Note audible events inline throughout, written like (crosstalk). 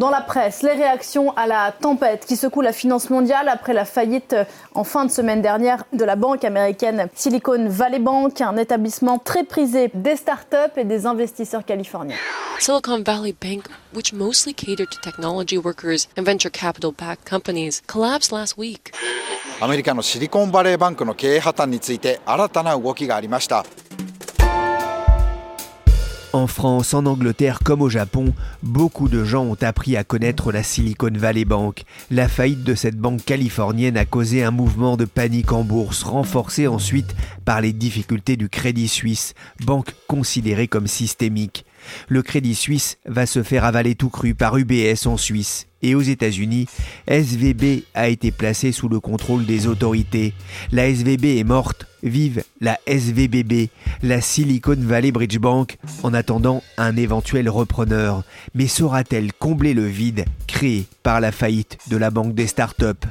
Dans la presse, les réactions à la tempête qui secoue la finance mondiale après la faillite en fin de semaine dernière de la banque américaine Silicon Valley Bank, un établissement très prisé des startups et des investisseurs californiens. Silicon Valley Bank, which mostly catered to technology workers and venture capital backed companies, collapsed last week. アメリカのシリコンバレーバンクの経営破綻について新たな動きがありました En France, en Angleterre comme au Japon, beaucoup de gens ont appris à connaître la Silicon Valley Bank. La faillite de cette banque californienne a causé un mouvement de panique en bourse, renforcé ensuite par les difficultés du Crédit Suisse, banque considérée comme systémique. Le Crédit Suisse va se faire avaler tout cru par UBS en Suisse. Et aux États-Unis, SVB a été placé sous le contrôle des autorités. La SVB est morte, vive la SVBB, la Silicon Valley Bridge Bank, en attendant un éventuel repreneur. Mais saura-t-elle combler le vide créé par la faillite de la banque des startups?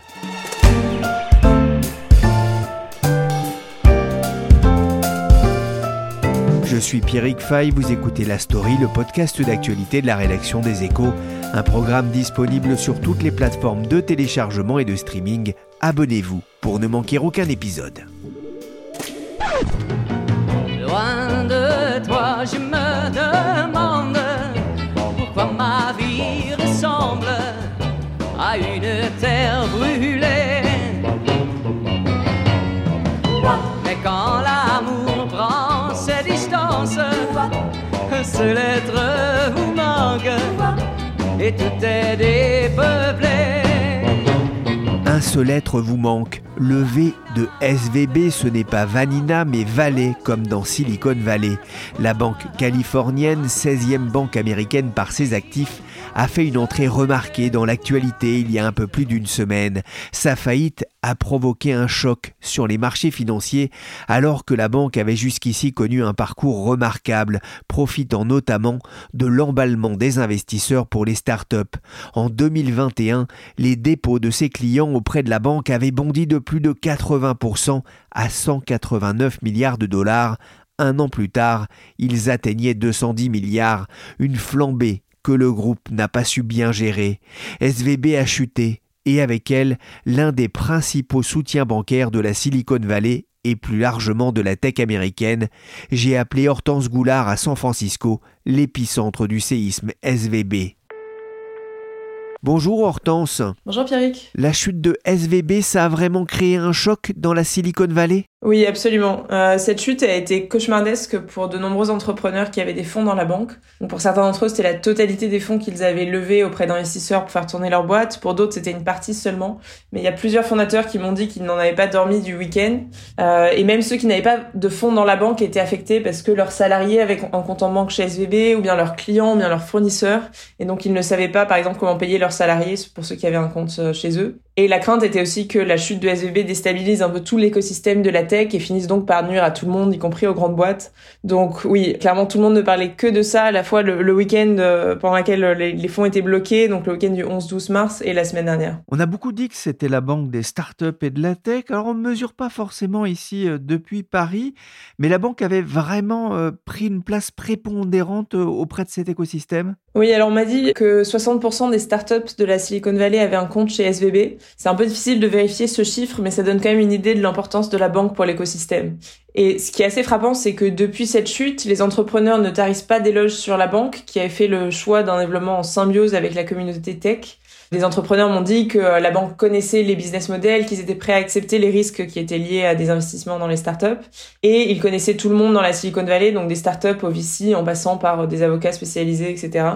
Je suis Pierrick Fay, vous écoutez La Story, le podcast d'actualité de la rédaction des Échos, un programme disponible sur toutes les plateformes de téléchargement et de streaming. Abonnez-vous pour ne manquer aucun épisode. Vous et tout est dépeuplé. Un seul être vous manque. Le V de SVB, ce n'est pas Vanina, mais Valley, comme dans Silicon Valley. La banque californienne, 16e banque américaine par ses actifs, a fait une entrée remarquée dans l'actualité il y a un peu plus d'une semaine. Sa faillite a provoqué un choc sur les marchés financiers alors que la banque avait jusqu'ici connu un parcours remarquable, profitant notamment de l'emballement des investisseurs pour les startups. En 2021, les dépôts de ses clients auprès de la banque avaient bondi de plus de 80% à 189 milliards de dollars. Un an plus tard, ils atteignaient 210 milliards, une flambée que le groupe n'a pas su bien gérer. SVB a chuté, et avec elle, l'un des principaux soutiens bancaires de la Silicon Valley et plus largement de la tech américaine, j'ai appelé Hortense Goulard à San Francisco, l'épicentre du séisme SVB. Bonjour Hortense. Bonjour Pierrick. La chute de SVB, ça a vraiment créé un choc dans la Silicon Valley? Oui, absolument. Euh, cette chute a été cauchemardesque pour de nombreux entrepreneurs qui avaient des fonds dans la banque. Donc pour certains d'entre eux, c'était la totalité des fonds qu'ils avaient levés auprès d'investisseurs pour faire tourner leur boîte. Pour d'autres, c'était une partie seulement. Mais il y a plusieurs fondateurs qui m'ont dit qu'ils n'en avaient pas dormi du week-end. Euh, et même ceux qui n'avaient pas de fonds dans la banque étaient affectés parce que leurs salariés avaient un compte en banque chez SVB ou bien leurs clients ou bien leurs fournisseurs. Et donc ils ne savaient pas, par exemple, comment payer leurs salariés pour ceux qui avaient un compte euh, chez eux. Et la crainte était aussi que la chute de SVB déstabilise un peu tout l'écosystème de la tech et finisse donc par nuire à tout le monde, y compris aux grandes boîtes. Donc oui, clairement tout le monde ne parlait que de ça, à la fois le, week-end euh, pendant lequel les, les, fonds étaient bloqués, donc le week-end du 11-12 mars et la semaine dernière. On a beaucoup dit que c'était la banque des startups et de la tech. Alors on ne mesure pas forcément ici euh, depuis Paris, mais la banque avait vraiment pris une place prépondérante auprès de cet écosystème? Oui, alors on m'a dit que 60% des startups de la Silicon Valley avaient un compte chez SVB. C'est un peu difficile de vérifier ce chiffre, mais ça donne quand même une idée de l'importance de la banque pour l'écosystème. Et ce qui est assez frappant, c'est que depuis cette chute, les entrepreneurs ne tarissent pas d'éloges sur la banque, qui avait fait le choix d'un développement en symbiose avec la communauté tech. Les entrepreneurs m'ont dit que la banque connaissait les business models, qu'ils étaient prêts à accepter les risques qui étaient liés à des investissements dans les startups. Et ils connaissaient tout le monde dans la Silicon Valley, donc des startups au VC en passant par des avocats spécialisés, etc.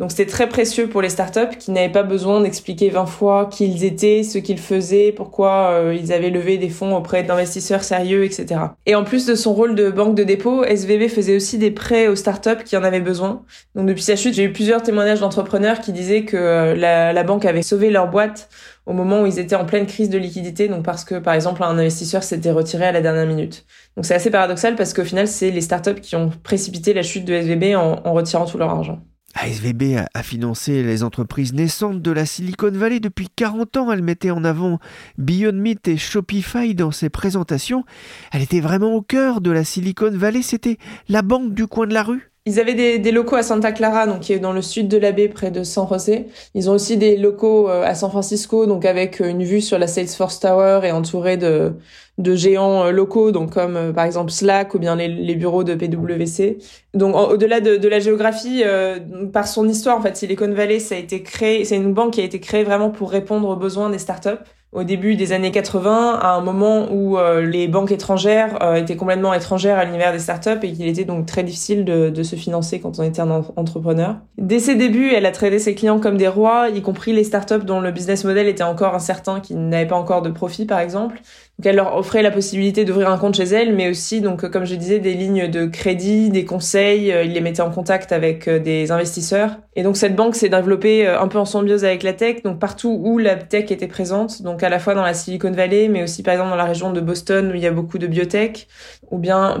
Donc c'était très précieux pour les startups qui n'avaient pas besoin d'expliquer 20 fois qui ils étaient, ce qu'ils faisaient, pourquoi euh, ils avaient levé des fonds auprès d'investisseurs sérieux, etc. Et en plus de son rôle de banque de dépôt, SVB faisait aussi des prêts aux startups qui en avaient besoin. Donc depuis sa chute, j'ai eu plusieurs témoignages d'entrepreneurs qui disaient que euh, la banque avait sauvé leur boîte au moment où ils étaient en pleine crise de liquidité, donc parce que par exemple un investisseur s'était retiré à la dernière minute. Donc c'est assez paradoxal parce qu'au final c'est les startups qui ont précipité la chute de SVB en, retirant tout leur argent. SVB a financé les entreprises naissantes de la Silicon Valley depuis 40 ans. Elle mettait en avant Beyond Meat et Shopify dans ses présentations. Elle était vraiment au cœur de la Silicon Valley. C'était la banque du coin de la rue. Ils avaient des, locaux à Santa Clara, donc qui est dans le sud de la baie, près de San José. Ils ont aussi des locaux euh, à San Francisco, donc avec euh, une vue sur la Salesforce Tower et entouré de, géants euh, locaux, donc comme par exemple Slack ou bien les, bureaux de PwC. Donc au-delà de, la géographie, euh, par son histoire, en fait, Silicon Valley, ça a été créé, c'est une banque qui a été créée vraiment pour répondre aux besoins des startups au début des années 80, à un moment où euh, les banques étrangères euh, étaient complètement étrangères à l'univers des startups et qu'il était donc très difficile de, de, se financer quand on était un entrepreneur. Dès ses débuts, elle a traité ses clients comme des rois, y compris les startups dont le business model était encore incertain, qui n'avaient pas encore de profit par exemple. Donc elle leur offrait la possibilité d'ouvrir un compte chez elle, mais aussi, donc comme je disais, des lignes de crédit, des conseils. Euh, il les mettait en contact avec des investisseurs. Et donc cette banque s'est développée un peu en symbiose avec la tech, donc partout où la tech était présente. Donc à la fois dans la Silicon Valley, mais aussi par exemple dans la région de Boston où il y a beaucoup de biotech, ou bien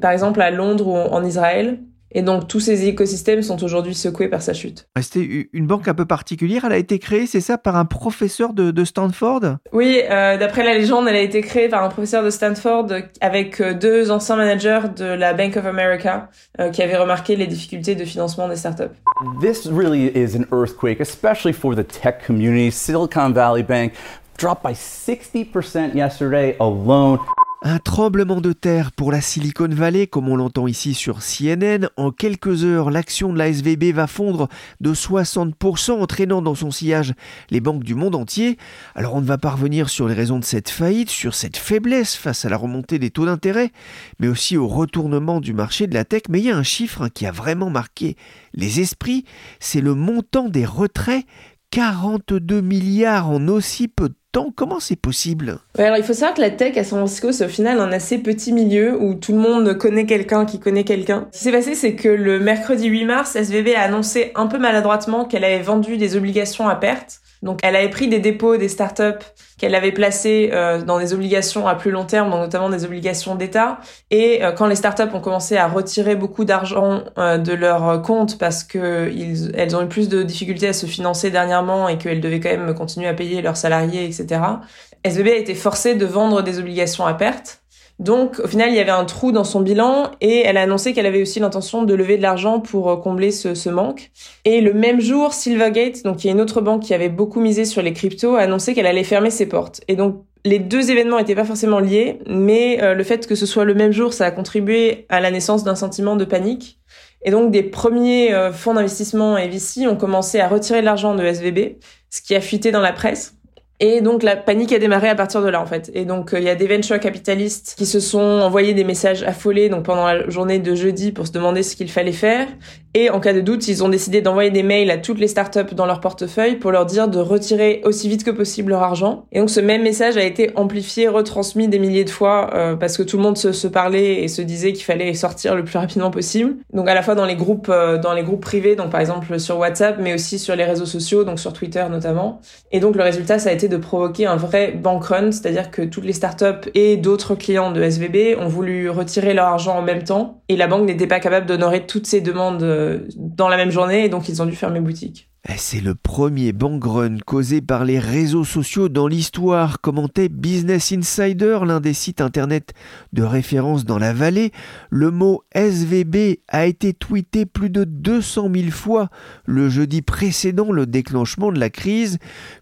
par exemple à Londres ou en Israël. Et donc tous ces écosystèmes sont aujourd'hui secoués par sa chute. C'était une banque un peu particulière. Elle a été créée, c'est ça, par un professeur de, de Stanford? Oui, euh, d'après la légende, elle a été créée par un professeur de Stanford avec euh, deux anciens managers de la Bank of America euh, qui avaient remarqué les difficultés de financement des startups. This really is an earthquake, especially for the tech community. Silicon Valley Bank dropped by 60% yesterday alone. Un tremblement de terre pour la Silicon Valley, comme on l'entend ici sur CNN. En quelques heures, l'action de la SVB va fondre de 60%, entraînant dans son sillage les banques du monde entier. Alors on ne va pas revenir sur les raisons de cette faillite, sur cette faiblesse face à la remontée des taux d'intérêt, mais aussi au retournement du marché de la tech. Mais il y a un chiffre qui a vraiment marqué les esprits, c'est le montant des retraits 42 milliards en aussi peu de temps. Comment c'est possible? Alors il faut savoir que la tech à San Francisco, c'est au final un assez petit milieu où tout le monde connaît quelqu'un qui connaît quelqu'un. Ce qui s'est passé, c'est que le mercredi 8 mars, SVB a annoncé un peu maladroitement qu'elle avait vendu des obligations à perte. Donc elle avait pris des dépôts des startups qu'elle avait placés euh, dans des obligations à plus long terme, notamment des obligations d'État. Et euh, quand les startups ont commencé à retirer beaucoup d'argent euh, de leur compte parce que ont eu plus de difficultés à se financer dernièrement et qu'elles devaient quand même continuer à payer leurs salariés, etc. SVB a été forcée de vendre des obligations à perte. Donc, au final, il y avait un trou dans son bilan et elle a annoncé qu'elle avait aussi l'intention de lever de l'argent pour euh, combler ce, ce, manque. Et le même jour, Silvergate, donc y a une autre banque qui avait beaucoup misé sur les cryptos, a annoncé qu'elle allait fermer ses portes. Et donc, les deux événements n'étaient pas forcément liés, mais euh, le fait que ce soit le même jour, ça a contribué à la naissance d'un sentiment de panique. Et donc, des premiers euh, fonds d'investissement et VC ont commencé à retirer de l'argent de SVB, ce qui a fuité dans la presse. Et donc la panique a démarré à partir de là en fait. Et donc euh, il y a des venture capitalistes qui se sont envoyés des messages affolés donc pendant la journée de jeudi pour se demander ce qu'il fallait faire. Et en cas de doute, ils ont décidé d'envoyer des mails à toutes les startups dans leur portefeuille pour leur dire de retirer aussi vite que possible leur argent. Et donc ce même message a été amplifié, retransmis des milliers de fois euh, parce que tout le monde se, se parlait et se disait qu'il fallait sortir le plus rapidement possible. Donc à la fois dans les groupes, euh, dans les groupes privés, donc par exemple sur WhatsApp, mais aussi sur les réseaux sociaux, donc sur Twitter notamment. Et donc le résultat, ça a été de provoquer un vrai bank run, c'est-à-dire que toutes les startups et d'autres clients de SVB ont voulu retirer leur argent en même temps et la banque n'était pas capable d'honorer toutes ces demandes euh, dans la même journée et donc ils ont dû fermer boutique. Eh, c'est le premier bank run causé par les réseaux sociaux dans l'histoire, commentait Business Insider, l'un des sites internet de référence dans la vallée. Le mot SVB a été tweeté plus de 200 000 fois le jeudi précédent le déclenchement de la crise.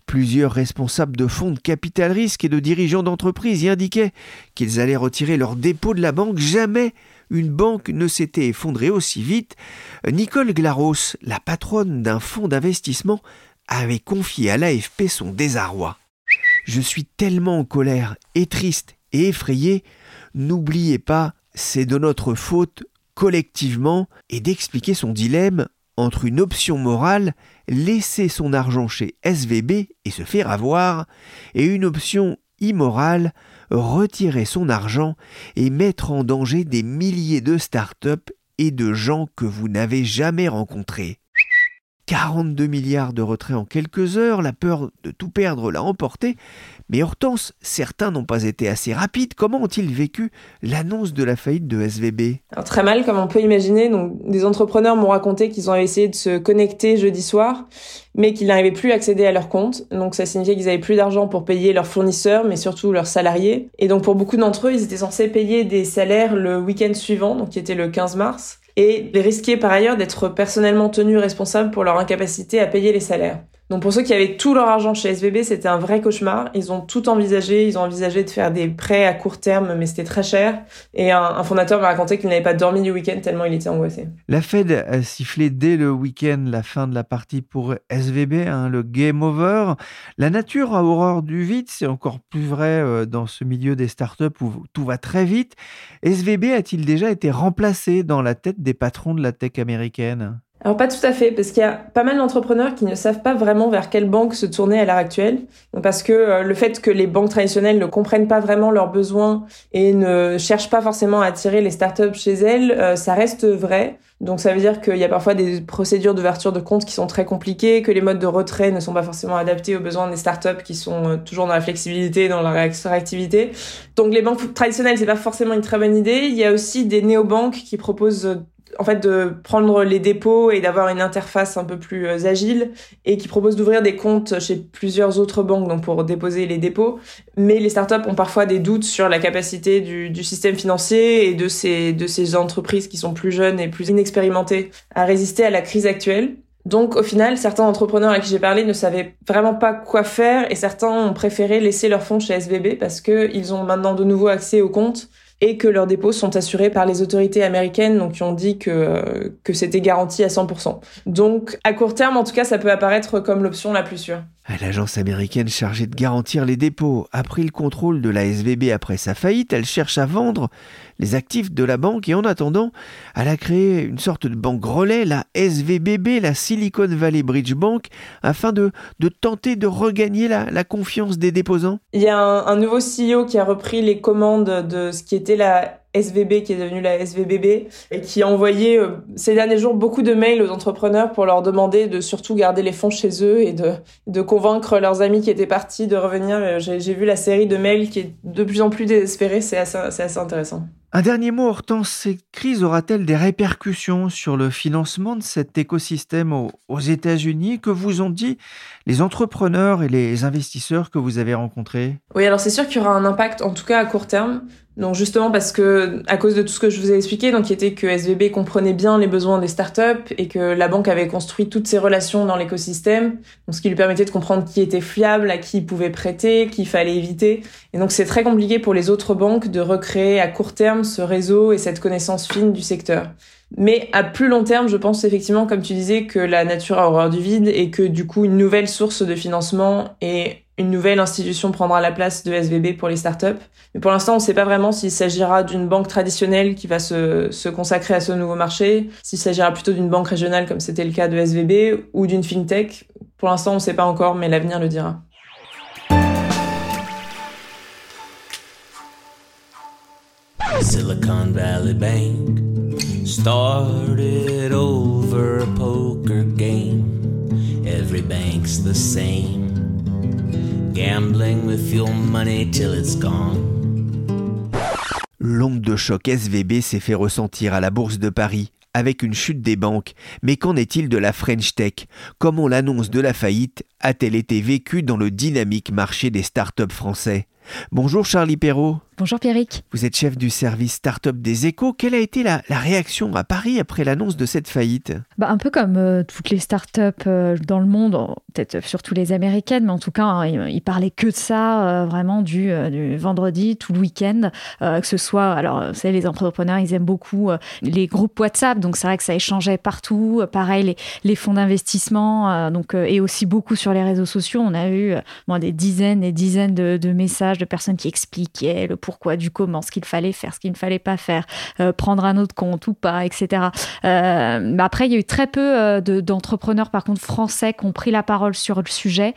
Plusieurs responsables de fonds de capital risque et de dirigeants d'entreprises y indiquaient qu'ils allaient retirer leurs dépôts de la banque. Jamais une banque ne s'était effondrée aussi vite. Nicole Glaros, la patronne d'un fonds d'investissement, avait confié à l'AFP son désarroi. Je suis tellement en colère et triste et effrayé, n'oubliez pas, c'est de notre faute collectivement et d'expliquer son dilemme entre une option morale, laisser son argent chez SVB et se faire avoir, et une option immorale, retirer son argent et mettre en danger des milliers de startups et de gens que vous n'avez jamais rencontrés. 42 milliards de retraits en quelques heures, la peur de tout perdre l'a emporté. Mais Hortense, certains n'ont pas été assez rapides. Comment ont-ils vécu l'annonce de la faillite de SVB Très mal, comme on peut imaginer. Des entrepreneurs m'ont raconté qu'ils ont essayé de se connecter jeudi soir, mais qu'ils n'arrivaient plus à accéder à leur compte. Donc, ça signifiait qu'ils avaient plus d'argent pour payer leurs fournisseurs, mais surtout leurs salariés. Et donc, pour beaucoup d'entre eux, ils étaient censés payer des salaires le week-end suivant, donc qui était le 15 mars et les risquer par ailleurs d'être personnellement tenus responsables pour leur incapacité à payer les salaires. Donc pour ceux qui avaient tout leur argent chez SVB, c'était un vrai cauchemar. Ils ont tout envisagé, ils ont envisagé de faire des prêts à court terme, mais c'était très cher. Et un, fondateur m'a raconté qu'il n'avait pas dormi du week-end tellement il était angoissé. La Fed a sifflé dès le week-end la fin de la partie pour SVB, hein, le game over. La nature a horreur du vide, c'est encore plus vrai euh, dans ce milieu des startups où tout va très vite. SVB a-t-il déjà été remplacé dans la tête des patrons de la tech américaine? Alors pas tout à fait, parce qu'il y a pas mal d'entrepreneurs qui ne savent pas vraiment vers quelle banque se tourner à l'heure actuelle, parce que euh, le fait que les banques traditionnelles ne comprennent pas vraiment leurs besoins et ne cherchent pas forcément à attirer les startups chez elles, euh, ça reste vrai. Donc ça veut dire qu'il y a parfois des procédures d'ouverture de compte qui sont très compliquées, que les modes de retrait ne sont pas forcément adaptés aux besoins des startups qui sont euh, toujours dans la flexibilité, dans la réactivité. Donc les banques traditionnelles, c'est pas forcément une très bonne idée. Il y a aussi des néobanques qui proposent en fait de prendre les dépôts et d'avoir une interface un peu plus euh, agile et qui propose d'ouvrir des comptes chez plusieurs autres banques pour déposer les dépôts. Mais les startups ont parfois des doutes sur la capacité du, du système financier et de ces de ces entreprises qui sont plus jeunes et plus inexpérimentées à résister à la crise actuelle. Donc au final, certains entrepreneurs à qui j'ai parlé ne savaient vraiment pas quoi faire et certains ont préféré laisser leurs fonds chez SVB parce qu'ils ont maintenant de nouveau accès aux comptes et que leurs dépôts sont assurés par les autorités américaines, donc qui ont dit que, que c'était garanti à 100%. Donc, à court terme, en tout cas, ça peut apparaître comme l'option la plus sûre. L'agence américaine chargée de garantir les dépôts a pris le contrôle de la SVB après sa faillite. Elle cherche à vendre les actifs de la banque et en attendant, elle a créé une sorte de banque relais, la SVBB, la Silicon Valley Bridge Bank, afin de, tenter de regagner la, la, confiance des déposants. Il y a un, un nouveau CEO qui a repris les commandes de ce qui était la SVB qui est devenue la SVBB et qui a envoyé euh, ces derniers jours beaucoup de mails aux entrepreneurs pour leur demander de surtout garder les fonds chez eux et de, de convaincre leurs amis qui étaient partis de revenir. J'ai vu la série de mails qui est de plus en plus désespérée, c'est assez, assez intéressant. Un dernier mot, Hortense, cette crise aura-t-elle des répercussions sur le financement de cet écosystème aux, États-Unis Que vous ont dit les entrepreneurs et les investisseurs que vous avez rencontrés? Oui, alors c'est sûr qu'il y aura un impact, en tout cas à court terme. Donc justement parce que à cause de tout ce que je vous ai expliqué, donc qui était que SVB comprenait bien les besoins des startups et que la banque avait construit toutes ses relations dans l'écosystème, ce qui lui permettait de comprendre qui était fiable, à qui il pouvait prêter, qui fallait éviter. Et donc c'est très compliqué pour les autres banques de recréer à court terme ce réseau et cette connaissance fine du secteur. Mais à plus long terme, je pense effectivement, comme tu disais, que la nature a horreur du vide et que du coup une nouvelle source de financement et une nouvelle institution prendra la place de SVB pour les startups. Mais pour l'instant, on ne sait pas vraiment s'il s'agira d'une banque traditionnelle qui va se, se consacrer à ce nouveau marché, s'il s'agira plutôt d'une banque régionale comme c'était le cas de SVB ou d'une fintech. Pour l'instant, on ne sait pas encore, mais l'avenir le dira. Silicon Valley Bank started over a poker game. Every the same. Gambling with your money till it's gone. L'onde de choc SVB s'est fait ressentir à la Bourse de Paris avec une chute des banques. Mais qu'en est-il de la French Tech? Comment l'annonce de la faillite a-t-elle été vécue dans le dynamique marché des startups français? Bonjour Charlie Perrault. Bonjour Pierrick. Vous êtes chef du service Startup des Échos. Quelle a été la, réaction à Paris après l'annonce de cette faillite? Bah, Un peu comme euh, toutes les startups euh, dans le monde, peut-être surtout les américaines, mais en tout cas, hein, ils, parlaient que de ça euh, vraiment du, vendredi, tout le week-end. que ce soit, alors, vous savez, les entrepreneurs, ils aiment beaucoup les groupes WhatsApp, donc c'est vrai que ça échangeait partout. pareil, les, fonds d'investissement, donc et aussi beaucoup sur les réseaux sociaux. On a eu des dizaines et dizaines de, de messages de personnes qui expliquaient le pourquoi du comment, ce qu'il fallait faire, ce qu'il ne fallait pas faire, prendre un autre compte ou pas, etc. mais après, il y a eu très peu d'entrepreneurs, par contre, français qui ont pris la parole sur le sujet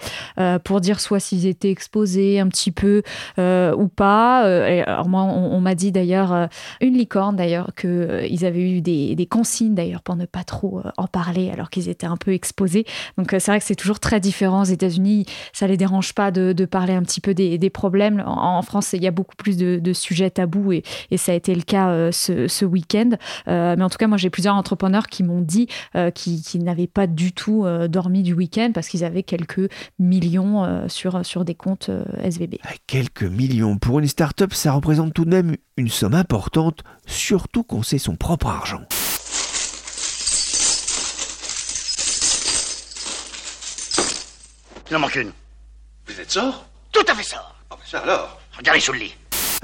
pour dire soit s'ils étaient exposés un petit peu ou pas. alors moi, on, m'a dit d'ailleurs, une licorne d'ailleurs, qu'ils avaient eu des, consignes d'ailleurs pour ne pas trop en parler alors qu'ils étaient un peu exposés. Donc c'est vrai que c'est toujours très différent. Aux États-Unis, ça les dérange pas de, parler un petit peu des, problèmes. En, France, il y a beaucoup plus de, sujets tabous et, ça a été le cas euh, ce, week-end. Euh, mais en tout cas, moi, j'ai plusieurs entrepreneurs qui m'ont dit euh, qu'ils n'avaient pas du tout dormi du week-end parce qu'ils avaient quelques millions sur, sur des comptes SVB. Quelques millions pour une start-up, ça représente tout de même une somme importante, surtout quand c'est son propre argent. Il en manque une. Vous êtes sort? Tout à fait sort. Ah, ben ça alors Regardez sous le lit.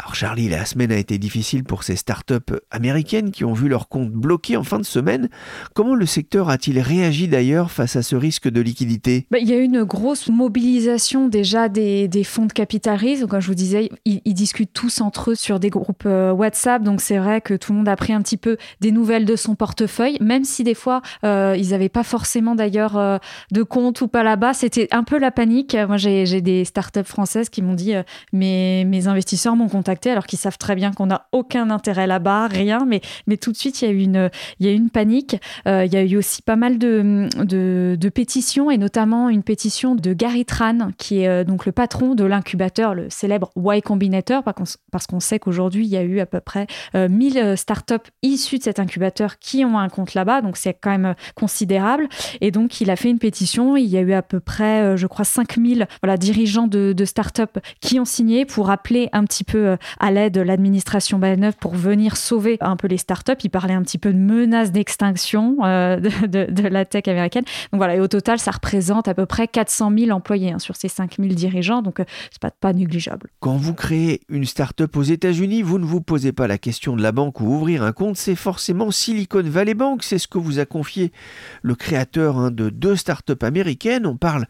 Alors Charlie, la semaine a été difficile pour ces startups américaines qui ont vu leur compte bloqué en fin de semaine. Comment le secteur a-t-il réagi d'ailleurs face à ce risque de liquidité? Bah, Il y a eu une grosse mobilisation déjà des, fonds de capital risque. Comme je vous disais, ils, discutent tous entre eux sur des groupes euh, WhatsApp. Donc c'est vrai que tout le monde a pris un petit peu des nouvelles de son portefeuille, même si des fois euh, ils n'avaient pas forcément d'ailleurs euh, de compte ou pas là-bas. C'était un peu la panique. Moi j'ai des startups françaises qui m'ont dit mes, mes investisseurs m'ont contacté alors qu'ils savent très bien qu'on n'a aucun intérêt là-bas, rien. Mais, tout de suite, il y a eu une, panique. Euh, il y a eu aussi pas mal de, pétitions et notamment une pétition de Gary Tran, qui est euh, donc le patron de l'incubateur, le célèbre Y Combinator, parce qu'on sait qu'aujourd'hui, il y a eu à peu près 1000 euh, startups issues de cet incubateur qui ont un compte là-bas. Donc, c'est quand même considérable. Et donc, il a fait une pétition. Il y a eu à peu près, je crois, 5000 voilà, dirigeants de, de startups qui ont signé pour appeler un petit peu à l'aide de l'administration Balneuf pour venir sauver un peu les startups. Il parlait un petit peu de menace d'extinction euh, de, la tech américaine. Donc voilà, et au total, ça représente à peu près 400 000 employés hein, sur ces 5 000 dirigeants. Donc euh, c'est pas, pas négligeable. Quand vous créez une startup aux États-Unis, vous ne vous posez pas la question de la banque ou ouvrir un compte, c'est forcément Silicon Valley Bank. C'est ce que vous a confié le créateur hein, de deux startups américaines. On parle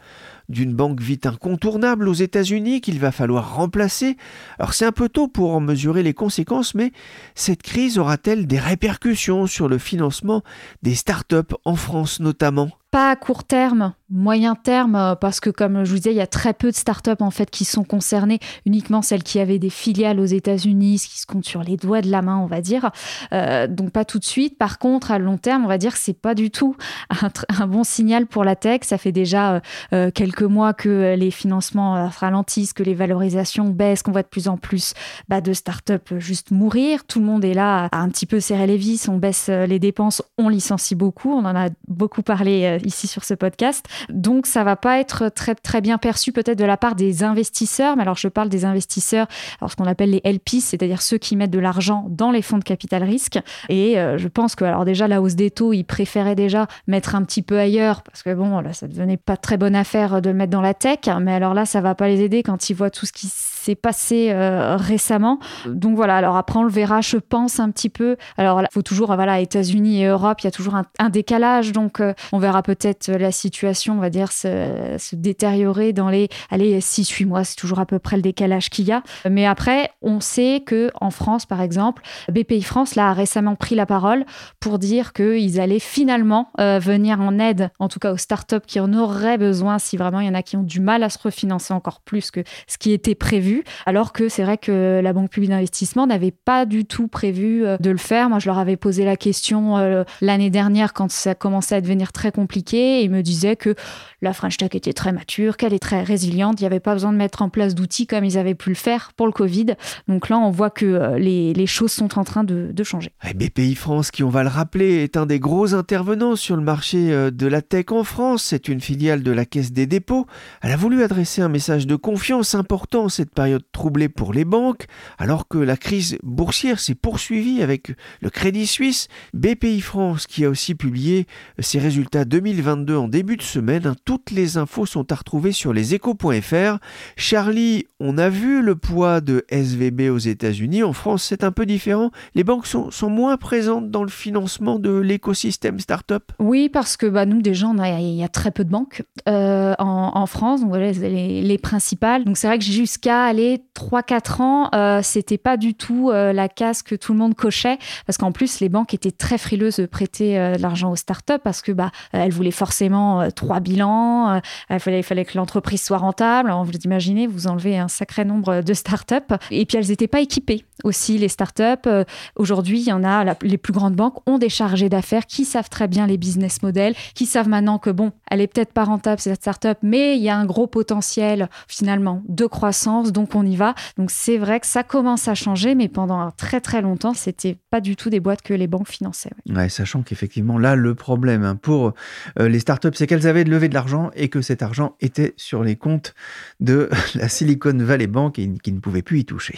d'une banque vite incontournable aux États-Unis qu'il va falloir remplacer. Alors c'est un peu tôt pour en mesurer les conséquences, mais cette crise aura-t-elle des répercussions sur le financement des startups en France notamment? Pas à court terme, moyen terme, euh, parce que comme je vous disais, il y a très peu de startups en fait qui sont concernées, uniquement celles qui avaient des filiales aux États-Unis, ce qui se compte sur les doigts de la main, on va dire. Euh, donc pas tout de suite. Par contre, à long terme, on va dire que c'est pas du tout un, bon signal pour la tech. Ça fait déjà euh, quelques mois que les financements ralentissent, que les valorisations baissent, qu'on voit de plus en plus bah, de startups juste mourir. Tout le monde est là à un petit peu serrer les vis, on baisse les dépenses, on licencie beaucoup. On en a beaucoup parlé ici sur ce podcast. Donc ça va pas être très très bien perçu peut-être de la part des investisseurs. Mais alors je parle des investisseurs, alors ce qu'on appelle les LPs, c'est-à-dire ceux qui mettent de l'argent dans les fonds de capital risque. Et euh, je pense que alors déjà la hausse des taux, ils préféraient déjà mettre un petit peu ailleurs parce que bon là ça devenait pas très bonne affaire de le mettre dans la tech. Mais alors là ça va pas les aider quand ils voient tout ce qui s'est passé euh, récemment. Donc voilà. Alors après on le verra, je pense un petit peu. Alors il faut toujours voilà États-Unis et Europe, il y a toujours un, décalage. Donc euh, on verra peut-être la situation, on va dire, se, détériorer dans les allez 6-8 mois. C'est toujours à peu près le décalage qu'il y a. Mais après, on sait que en France, par exemple, BPI France là, a récemment pris la parole pour dire qu'ils allaient finalement euh, venir en aide, en tout cas aux startups qui en auraient besoin si vraiment il y en a qui ont du mal à se refinancer encore plus que ce qui était prévu. Alors que c'est vrai que la Banque publique d'investissement n'avait pas du tout prévu euh, de le faire. Moi, je leur avais posé la question euh, l'année dernière quand ça commençait à devenir très compliqué il me disait que la French Tech était très mature, qu'elle est très résiliente, il n'y avait pas besoin de mettre en place d'outils comme ils avaient pu le faire pour le Covid. Donc là, on voit que euh, les, choses sont en train de, changer. BPI France, qui on va le rappeler, est un des gros intervenants sur le marché euh, de la tech en France. C'est une filiale de la Caisse des dépôts. Elle a voulu adresser un message de confiance important en cette période troublée pour les banques, alors que la crise boursière s'est poursuivie avec le Crédit Suisse. BPI France, qui a aussi publié ces résultats 2022 en début de semaine. Toutes les infos sont à retrouver sur leséchos.fr. Charlie, on a vu le poids de SVB aux États-Unis. En France, c'est un peu différent. Les banques sont, moins présentes dans le financement de l'écosystème startup? Oui, parce que bah, nous, déjà, il y a très peu de banques euh, en, France, donc voilà, les, principales. Donc c'est vrai que jusqu'à aller 3-4 ans, euh, c'était pas du tout euh, la case que tout le monde cochait, parce qu'en plus, les banques étaient très frileuses de prêter euh, de l'argent aux startups parce que bah, elles forcément trois bilans, il fallait, il que l'entreprise soit rentable. vous imaginez, vous enlevez un sacré nombre de startups. Et puis elles n'étaient pas équipées aussi, les startups. Aujourd'hui, il y en a, les plus grandes banques ont des chargés d'affaires qui savent très bien les business models, qui savent maintenant que bon, elle est peut-être pas rentable cette startup, mais il y a un gros potentiel finalement de croissance, donc on y va. Donc c'est vrai que ça commence à changer, mais pendant très très longtemps, c'était pas du tout des boîtes que les banques finançaient. Sachant qu'effectivement là, le problème hein, pour euh, les startups, c'est qu'elles avaient levé de l'argent et que cet argent était sur les comptes de (laughs) la Silicon Valley Bank et qui ne pouvaient plus y toucher.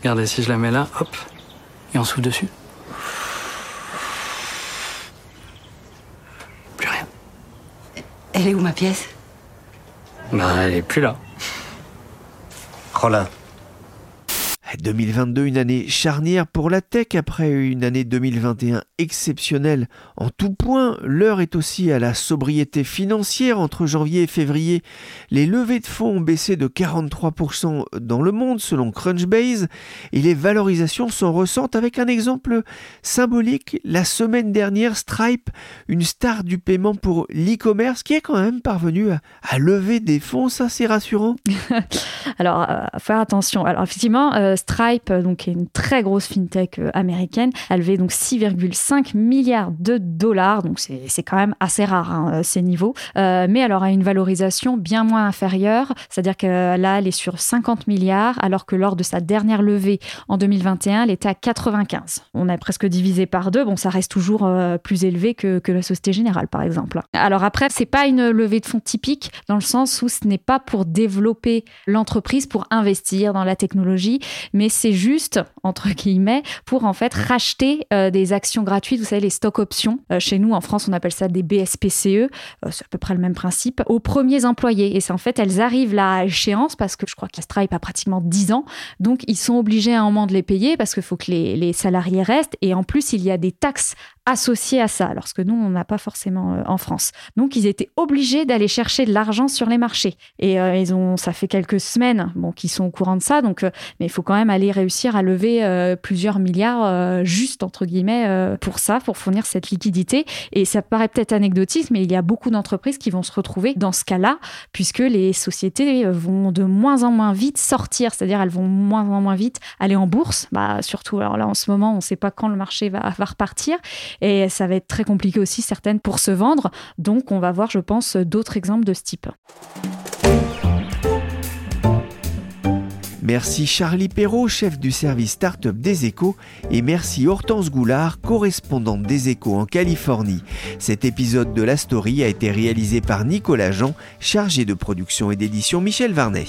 Regardez, si je la mets là, hop, et on souffle dessus. Plus rien. Elle est où ma pièce? Bah, elle est plus là. Roland, 2022, une année charnière pour la tech après une année 2021 exceptionnelle en tout point. L'heure est aussi à la sobriété financière. Entre janvier et février, les levées de fonds ont baissé de 43% dans le monde selon Crunchbase et les valorisations s'en ressentent avec un exemple symbolique. La semaine dernière, Stripe, une star du paiement pour l'e-commerce qui est quand même parvenu à, lever des fonds. Ça, c'est rassurant. (laughs) Alors, euh, faire attention. Alors, effectivement, euh, Stripe, euh, donc, est une très grosse fintech euh, américaine. Elle levait donc 6,5 milliards de dollars. Donc, c'est quand même assez rare, hein, euh, ces niveaux. mais elle aura une valorisation bien moins inférieure. C'est-à-dire que là, elle est sur 50 milliards, alors que lors de sa dernière levée en 2021, elle était à 95. On a presque divisé par deux. Bon, ça reste toujours plus élevé que, que la Société Générale, par exemple. Alors après, c'est pas une levée de fonds typique dans le sens où ce n'est pas pour développer l'entreprise, pour investir dans la technologie, mais c'est juste, entre guillemets, pour en fait racheter euh, des actions gratuites, vous savez, les stock options. Euh, chez nous, en France, on appelle ça des BSPCE, euh, c'est à peu près le même principe, aux premiers employés. Et c'est en fait, elles arrivent là à échéance parce que je crois que Stripe a pratiquement 10 ans, donc ils sont obligés à un moment de les payer parce qu'il faut que les, les salariés restent. Et en plus, il y a des taxes associés à ça, alors que nous, on n'a pas forcément euh, en France. Donc, ils étaient obligés d'aller chercher de l'argent sur les marchés. Et euh, ils ont, ça fait quelques semaines bon, qu'ils sont au courant de ça, donc, euh, mais il faut quand même aller réussir à lever plusieurs milliards juste, entre guillemets, pour ça, pour fournir cette liquidité. Et ça paraît peut-être anecdotique, mais il y a beaucoup d'entreprises qui vont se retrouver dans ce cas-là, puisque les sociétés vont de moins en moins vite sortir, c'est-à-dire elles vont moins en moins vite aller en bourse. Bah, surtout, alors là, en ce moment, on ne sait pas quand le marché va repartir. Et ça va être très compliqué aussi, certaines, pour se vendre. Donc, on va voir, je pense, d'autres exemples de ce type. Merci Charlie Perrault, chef du service Startup des Échos, et merci Hortense Goulard, correspondante des Échos en Californie. Cet épisode de La Story a été réalisé par Nicolas Jean, chargé de production et d'édition Michel Varnet.